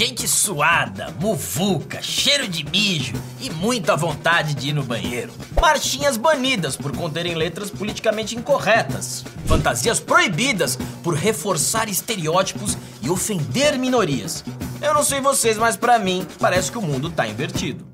Gente suada, muvuca, cheiro de mijo e muita vontade de ir no banheiro. Marchinhas banidas por conterem letras politicamente incorretas. Fantasias proibidas por reforçar estereótipos e ofender minorias. Eu não sei vocês, mas para mim parece que o mundo tá invertido.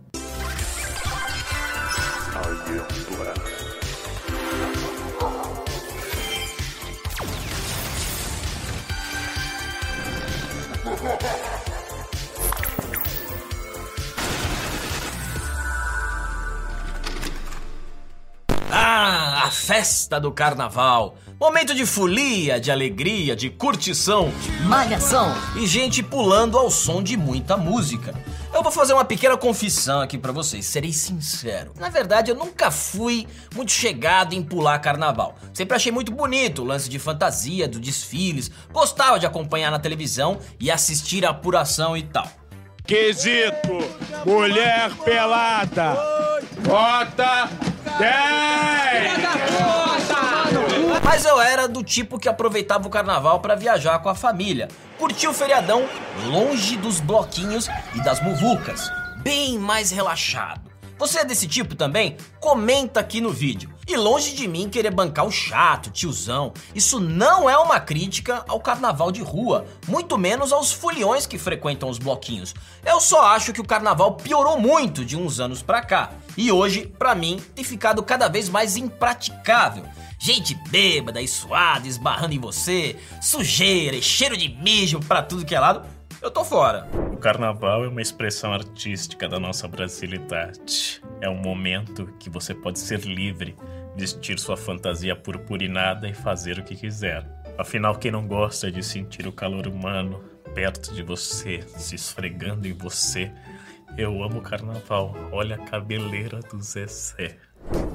A festa do carnaval. Momento de folia, de alegria, de curtição Malhação. e gente pulando ao som de muita música. Eu vou fazer uma pequena confissão aqui pra vocês, serei sincero. Na verdade, eu nunca fui muito chegado em pular carnaval. Sempre achei muito bonito o lance de fantasia, dos desfiles, gostava de acompanhar na televisão e assistir a apuração e tal. Quesito Mulher Pelada. Nota 10. Mas eu era do tipo que aproveitava o carnaval pra viajar com a família, curtir o feriadão longe dos bloquinhos e das muvucas, bem mais relaxado. Você é desse tipo também? Comenta aqui no vídeo. E longe de mim querer bancar o chato, tiozão, isso não é uma crítica ao carnaval de rua, muito menos aos foliões que frequentam os bloquinhos. Eu só acho que o carnaval piorou muito de uns anos pra cá. E hoje, pra mim, tem ficado cada vez mais impraticável. Gente bêbada e suada esbarrando em você, sujeira e cheiro de mijo pra tudo que é lado. Eu tô fora. O carnaval é uma expressão artística da nossa brasilidade. É um momento que você pode ser livre, vestir sua fantasia purpurinada e fazer o que quiser. Afinal, quem não gosta de sentir o calor humano perto de você, se esfregando em você? Eu amo o carnaval. Olha a cabeleira do Zezé.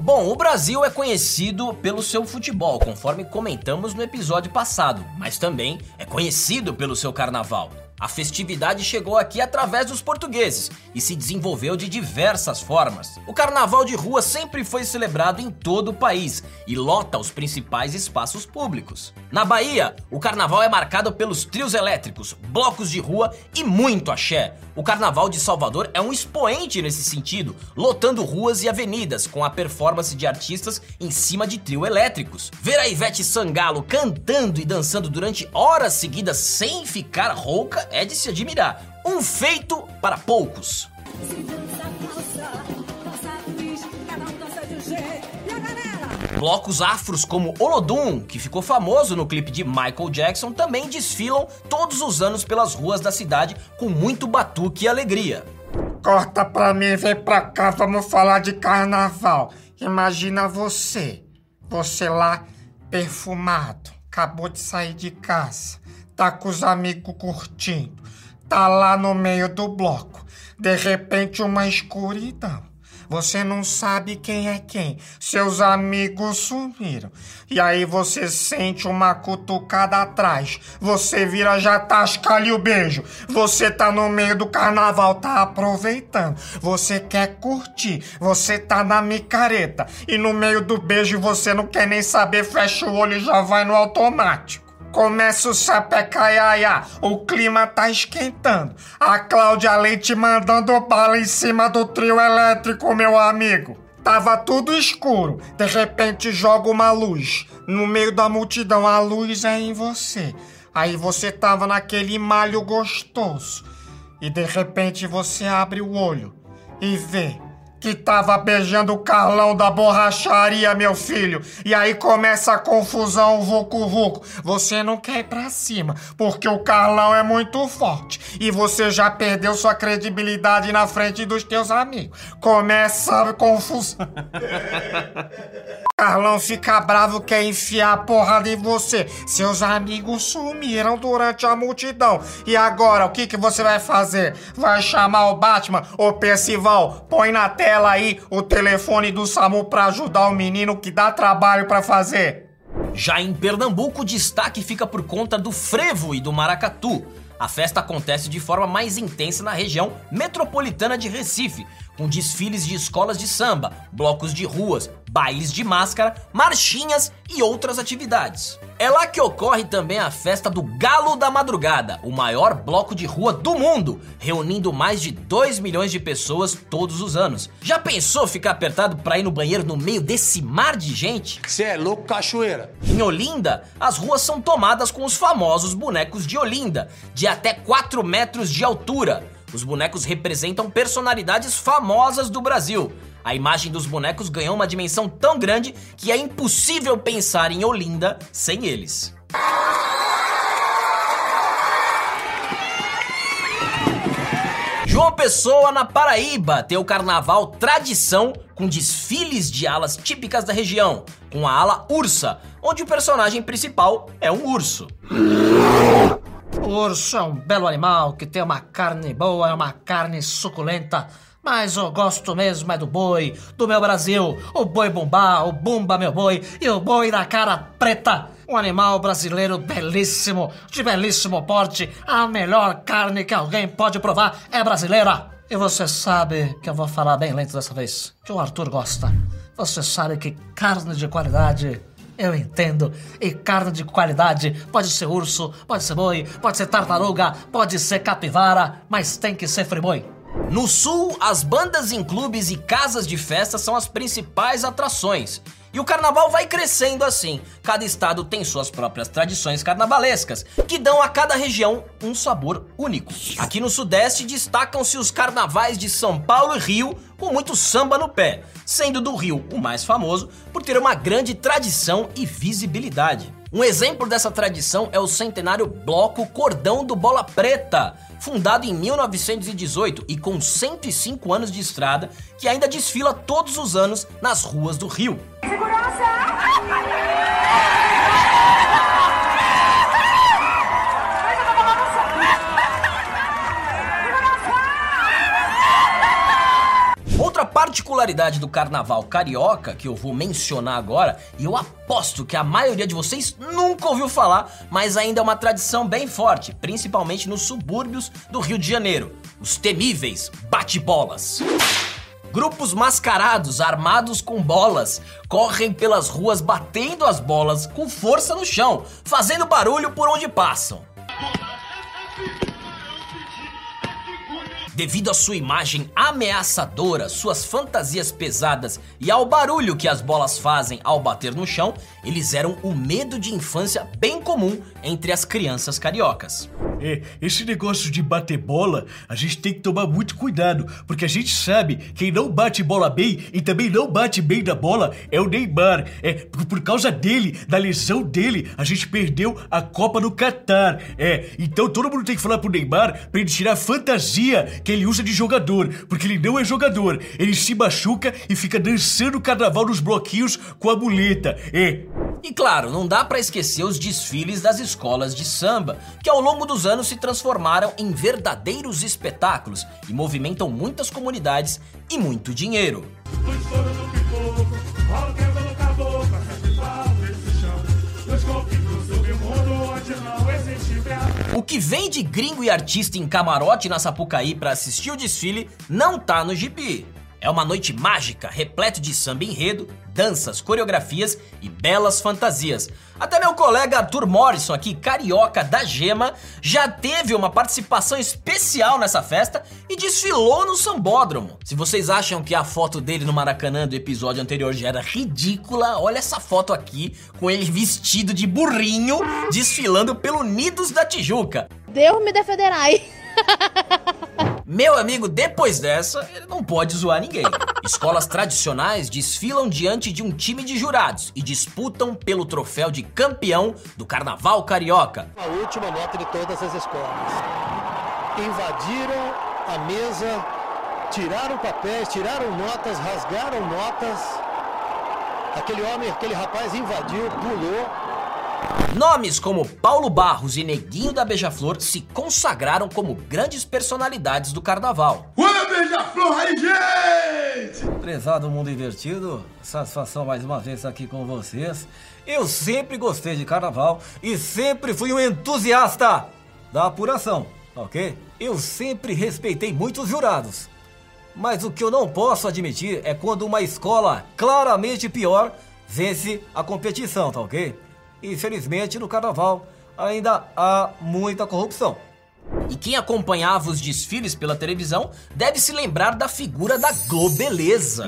Bom, o Brasil é conhecido pelo seu futebol, conforme comentamos no episódio passado, mas também é conhecido pelo seu carnaval. A festividade chegou aqui através dos portugueses e se desenvolveu de diversas formas. O carnaval de rua sempre foi celebrado em todo o país e lota os principais espaços públicos. Na Bahia, o carnaval é marcado pelos trios elétricos, blocos de rua e muito axé. O carnaval de Salvador é um expoente nesse sentido, lotando ruas e avenidas com a performance de artistas em cima de trio elétricos. Ver a Ivete Sangalo cantando e dançando durante horas seguidas sem ficar rouca é de se admirar. Um feito para poucos. Blocos afros como Olodum, que ficou famoso no clipe de Michael Jackson, também desfilam todos os anos pelas ruas da cidade com muito batuque e alegria. Corta pra mim, vem pra cá, vamos falar de carnaval. Imagina você, você lá perfumado, acabou de sair de casa, tá com os amigos curtindo, tá lá no meio do bloco, de repente uma escuridão. Você não sabe quem é quem. Seus amigos sumiram. E aí você sente uma cutucada atrás. Você vira já tasca-lhe o beijo. Você tá no meio do carnaval, tá aproveitando. Você quer curtir. Você tá na micareta. E no meio do beijo você não quer nem saber, fecha o olho e já vai no automático. Começa o sapecaiaia, o clima tá esquentando. A Cláudia Leite mandando bala em cima do trio elétrico, meu amigo. Tava tudo escuro, de repente joga uma luz. No meio da multidão, a luz é em você. Aí você tava naquele malho gostoso. E de repente você abre o olho e vê que tava beijando o Carlão da borracharia, meu filho. E aí começa a confusão, o vucu vucu. Você não quer ir pra cima, porque o Carlão é muito forte. E você já perdeu sua credibilidade na frente dos teus amigos. Começa a confusão. Carlão fica bravo, quer enfiar a porrada em você. Seus amigos sumiram durante a multidão. E agora, o que, que você vai fazer? Vai chamar o Batman? Ô Percival, põe na tela aí o telefone do SAMU pra ajudar o menino que dá trabalho pra fazer. Já em Pernambuco, o destaque fica por conta do frevo e do maracatu. A festa acontece de forma mais intensa na região metropolitana de Recife, com desfiles de escolas de samba, blocos de ruas, bailes de máscara, marchinhas e outras atividades. É lá que ocorre também a festa do Galo da Madrugada, o maior bloco de rua do mundo, reunindo mais de 2 milhões de pessoas todos os anos. Já pensou ficar apertado para ir no banheiro no meio desse mar de gente? Você é louco, cachoeira. Em Olinda, as ruas são tomadas com os famosos bonecos de Olinda, de até 4 metros de altura. Os bonecos representam personalidades famosas do Brasil. A imagem dos bonecos ganhou uma dimensão tão grande que é impossível pensar em Olinda sem eles. João Pessoa, na Paraíba, tem o carnaval tradição com desfiles de alas típicas da região, com a ala ursa, onde o personagem principal é um urso. O urso é um belo animal que tem uma carne boa, é uma carne suculenta. Mas eu gosto mesmo é do boi, do meu Brasil, o boi bumbá, o bumba meu boi e o boi da cara preta. Um animal brasileiro belíssimo, de belíssimo porte. A melhor carne que alguém pode provar é brasileira. E você sabe que eu vou falar bem lento dessa vez, que o Arthur gosta. Você sabe que carne de qualidade eu entendo. E carne de qualidade pode ser urso, pode ser boi, pode ser tartaruga, pode ser capivara, mas tem que ser friboi. No sul, as bandas em clubes e casas de festa são as principais atrações. E o carnaval vai crescendo assim. Cada estado tem suas próprias tradições carnavalescas, que dão a cada região um sabor único. Aqui no Sudeste destacam-se os carnavais de São Paulo e Rio, com muito samba no pé, sendo do Rio o mais famoso por ter uma grande tradição e visibilidade. Um exemplo dessa tradição é o centenário Bloco Cordão do Bola Preta, fundado em 1918 e com 105 anos de estrada, que ainda desfila todos os anos nas ruas do Rio. Outra particularidade do carnaval carioca que eu vou mencionar agora, e eu aposto que a maioria de vocês nunca ouviu falar, mas ainda é uma tradição bem forte, principalmente nos subúrbios do Rio de Janeiro: os temíveis bate-bolas. Grupos mascarados, armados com bolas, correm pelas ruas batendo as bolas com força no chão, fazendo barulho por onde passam. Devido à sua imagem ameaçadora, suas fantasias pesadas e ao barulho que as bolas fazem ao bater no chão, eles eram o medo de infância bem comum entre as crianças cariocas. É, esse negócio de bater bola, a gente tem que tomar muito cuidado, porque a gente sabe quem não bate bola bem e também não bate bem da bola é o Neymar. É, por, causa dele, da lesão dele, a gente perdeu a Copa no Catar. É, então todo mundo tem que falar pro Neymar pra ele tirar a fantasia que ele usa de jogador, porque ele não é jogador. Ele se machuca e fica dançando carnaval nos bloquinhos com a muleta. É, E claro, não dá pra esquecer os desfiles das escolas de samba, que ao longo dos anos se transformaram em verdadeiros espetáculos e movimentam muitas comunidades e muito dinheiro. O que vem de gringo e artista em camarote na Sapucaí pra assistir o desfile não tá no gibi. É uma noite mágica, repleto de samba enredo, danças, coreografias e belas fantasias. Até meu colega Arthur Morrison, aqui carioca da Gema, já teve uma participação especial nessa festa e desfilou no sambódromo. Se vocês acham que a foto dele no Maracanã do episódio anterior já era ridícula, olha essa foto aqui com ele vestido de burrinho desfilando pelo Nidos da Tijuca. Deus me defenderai. Meu amigo, depois dessa, ele não pode zoar ninguém. Escolas tradicionais desfilam diante de um time de jurados e disputam pelo troféu de campeão do Carnaval Carioca. A última nota de todas as escolas. Invadiram a mesa, tiraram papéis, tiraram notas, rasgaram notas. Aquele homem, aquele rapaz invadiu, pulou. Nomes como Paulo Barros e Neguinho da Beija-Flor se consagraram como grandes personalidades do carnaval. Prezado Mundo Invertido, satisfação mais uma vez aqui com vocês. Eu sempre gostei de carnaval e sempre fui um entusiasta da apuração, ok? Eu sempre respeitei muitos jurados. Mas o que eu não posso admitir é quando uma escola claramente pior vence a competição, tá ok? Infelizmente, no carnaval ainda há muita corrupção. E quem acompanhava os desfiles pela televisão deve se lembrar da figura da Globeleza.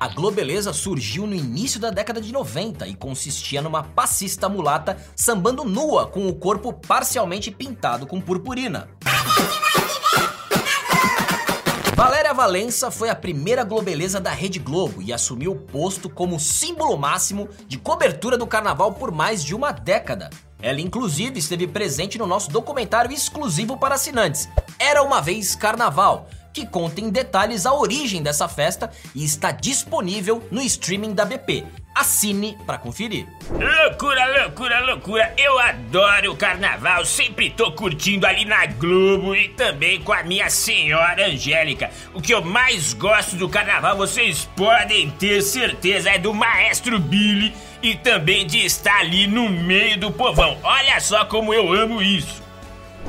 A Globeleza surgiu no início da década de 90 e consistia numa passista mulata sambando nua com o corpo parcialmente pintado com purpurina. Valença foi a primeira globeleza da Rede Globo e assumiu o posto como símbolo máximo de cobertura do carnaval por mais de uma década. Ela, inclusive, esteve presente no nosso documentário exclusivo para assinantes, Era uma Vez Carnaval, que conta em detalhes a origem dessa festa e está disponível no streaming da BP. Assine para conferir. Loucura, loucura, loucura. Eu adoro o carnaval, sempre tô curtindo ali na Globo e também com a minha senhora Angélica. O que eu mais gosto do carnaval, vocês podem ter certeza, é do maestro Billy e também de estar ali no meio do povão. Olha só como eu amo isso.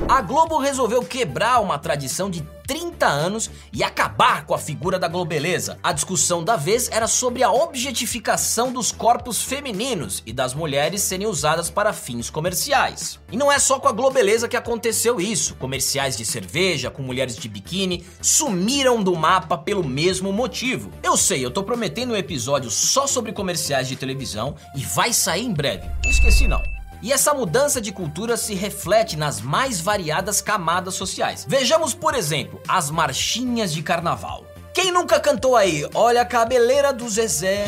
A Globo resolveu quebrar uma tradição de 30 anos e acabar com a figura da globeleza. A discussão da vez era sobre a objetificação dos corpos femininos e das mulheres serem usadas para fins comerciais. E não é só com a globeleza que aconteceu isso. Comerciais de cerveja com mulheres de biquíni sumiram do mapa pelo mesmo motivo. Eu sei, eu tô prometendo um episódio só sobre comerciais de televisão e vai sair em breve. Esqueci não. E essa mudança de cultura se reflete nas mais variadas camadas sociais. Vejamos, por exemplo, as marchinhas de carnaval. Quem nunca cantou aí? Olha a cabeleira do Zezé.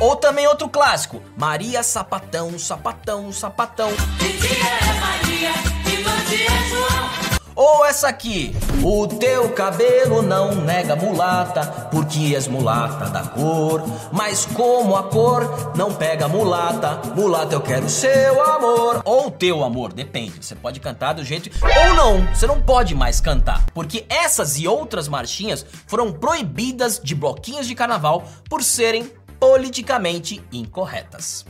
Ou também outro clássico, Maria Sapatão, Sapatão, Sapatão. Ou essa aqui, o teu cabelo não nega mulata, porque és mulata da cor. Mas como a cor não pega mulata, mulata eu quero seu amor. Ou teu amor, depende. Você pode cantar do jeito. Ou não, você não pode mais cantar. Porque essas e outras marchinhas foram proibidas de bloquinhos de carnaval por serem politicamente incorretas.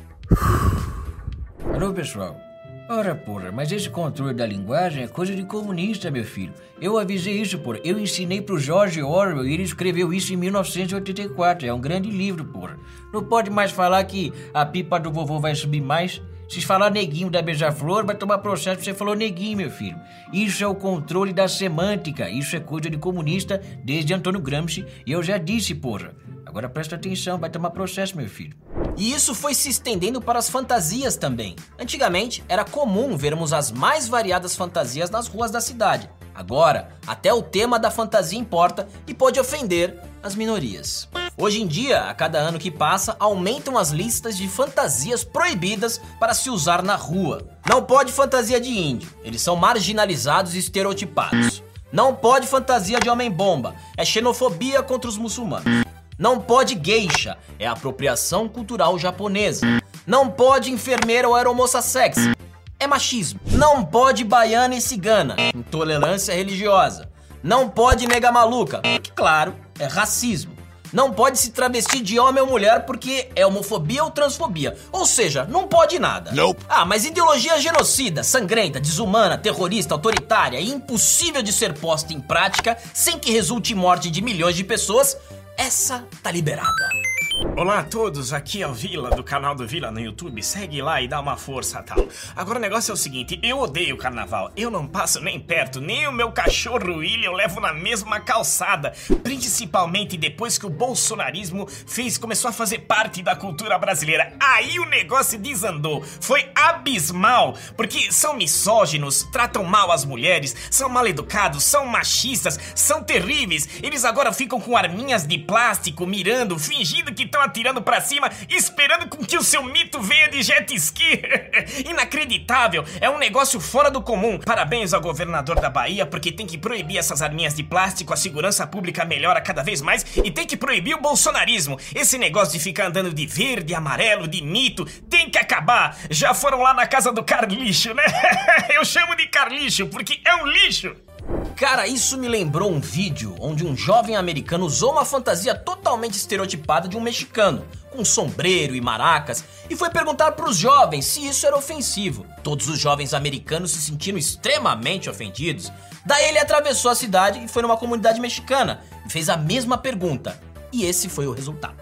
Alô, pessoal. Ora, porra, mas esse controle da linguagem é coisa de comunista, meu filho. Eu avisei isso, porra. Eu ensinei pro George Orwell e ele escreveu isso em 1984. É um grande livro, porra. Não pode mais falar que a pipa do vovô vai subir mais. Se falar neguinho da beija-flor, vai tomar processo porque você falou neguinho, meu filho. Isso é o controle da semântica. Isso é coisa de comunista desde Antônio Gramsci. E eu já disse, porra. Agora presta atenção, vai tomar processo, meu filho. E isso foi se estendendo para as fantasias também. Antigamente, era comum vermos as mais variadas fantasias nas ruas da cidade. Agora, até o tema da fantasia importa e pode ofender as minorias. Hoje em dia, a cada ano que passa, aumentam as listas de fantasias proibidas para se usar na rua. Não pode fantasia de índio, eles são marginalizados e estereotipados. Não pode fantasia de homem-bomba, é xenofobia contra os muçulmanos. Não pode geisha, é apropriação cultural japonesa. Não pode enfermeira ou aeromoça sexy, é machismo. Não pode baiana e cigana, intolerância religiosa. Não pode nega maluca, porque claro, é racismo. Não pode se travestir de homem ou mulher porque é homofobia ou transfobia. Ou seja, não pode nada. Nope. Ah, mas ideologia genocida, sangrenta, desumana, terrorista, autoritária e impossível de ser posta em prática sem que resulte em morte de milhões de pessoas, essa tá liberada. Olá a todos, aqui é o Vila do canal do Vila no YouTube. Segue lá e dá uma força tal. Agora o negócio é o seguinte: eu odeio carnaval. Eu não passo nem perto, nem o meu cachorro William eu levo na mesma calçada. Principalmente depois que o bolsonarismo fez, começou a fazer parte da cultura brasileira. Aí o negócio desandou. Foi abismal. Porque são misóginos, tratam mal as mulheres, são mal educados, são machistas, são terríveis. Eles agora ficam com arminhas de plástico, mirando, fingindo que estão atirando pra cima, esperando com que o seu mito venha de jet ski. Inacreditável, é um negócio fora do comum. Parabéns ao governador da Bahia, porque tem que proibir essas arminhas de plástico, a segurança pública melhora cada vez mais e tem que proibir o bolsonarismo. Esse negócio de ficar andando de verde, amarelo, de mito, tem que acabar. Já foram lá na casa do Carlixo, né? Eu chamo de Carlixo porque é um lixo. Cara, isso me lembrou um vídeo onde um jovem americano usou uma fantasia totalmente estereotipada de um mexicano, com sombreiro e maracas, e foi perguntar para os jovens se isso era ofensivo. Todos os jovens americanos se sentiram extremamente ofendidos. Daí ele atravessou a cidade e foi numa comunidade mexicana e fez a mesma pergunta. E esse foi o resultado.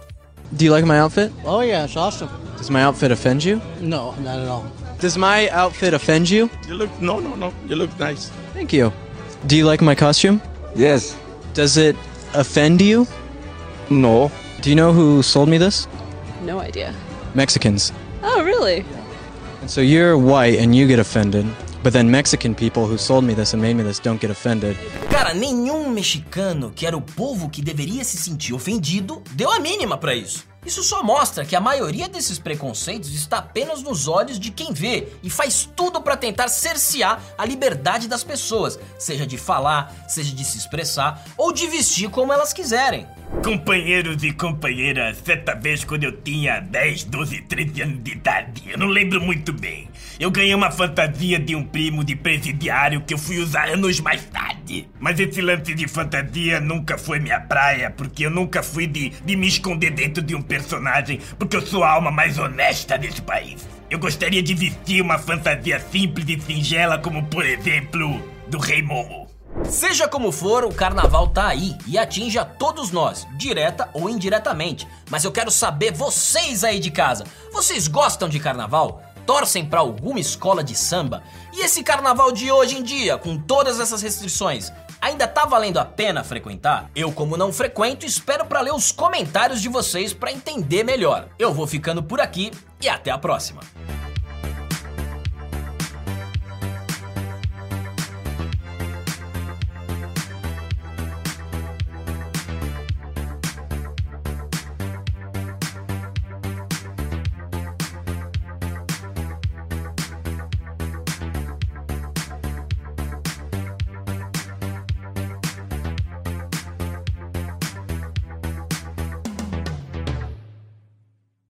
Do you like my outfit? Oh yeah, it's awesome. Does my outfit offend you? No, not at all. Does my outfit offend you? You look, no, no, no, you look nice. Thank you. Do you like my costume? Yes. Does it offend you? No. Do you know who sold me this? No idea. Mexicans. Oh, really? And so you're white and you get offended, but then Mexican people who sold me this and made me this don't get offended. Cara, nenhum mexicano, que era o povo que deveria se sentir ofendido, deu a mínima pra isso. Isso só mostra que a maioria desses preconceitos está apenas nos olhos de quem vê e faz tudo pra tentar cercear a liberdade das pessoas, seja de falar, seja de se expressar ou de vestir como elas quiserem. Companheiros e companheiras, certa vez quando eu tinha 10, 12, 13 anos de idade, eu não lembro muito bem. Eu ganhei uma fantasia de um primo de presidiário que eu fui usar anos mais tarde. Mas esse lance de fantasia nunca foi minha praia, porque eu nunca fui de, de me esconder dentro de um personagem, porque eu sou a alma mais honesta desse país. Eu gostaria de vestir uma fantasia simples e singela, como por exemplo, do Rei Momo. Seja como for, o carnaval tá aí e atinge a todos nós, direta ou indiretamente. Mas eu quero saber vocês aí de casa. Vocês gostam de carnaval? Torcem pra alguma escola de samba? E esse carnaval de hoje em dia, com todas essas restrições, ainda tá valendo a pena frequentar? Eu, como não frequento, espero pra ler os comentários de vocês pra entender melhor. Eu vou ficando por aqui e até a próxima.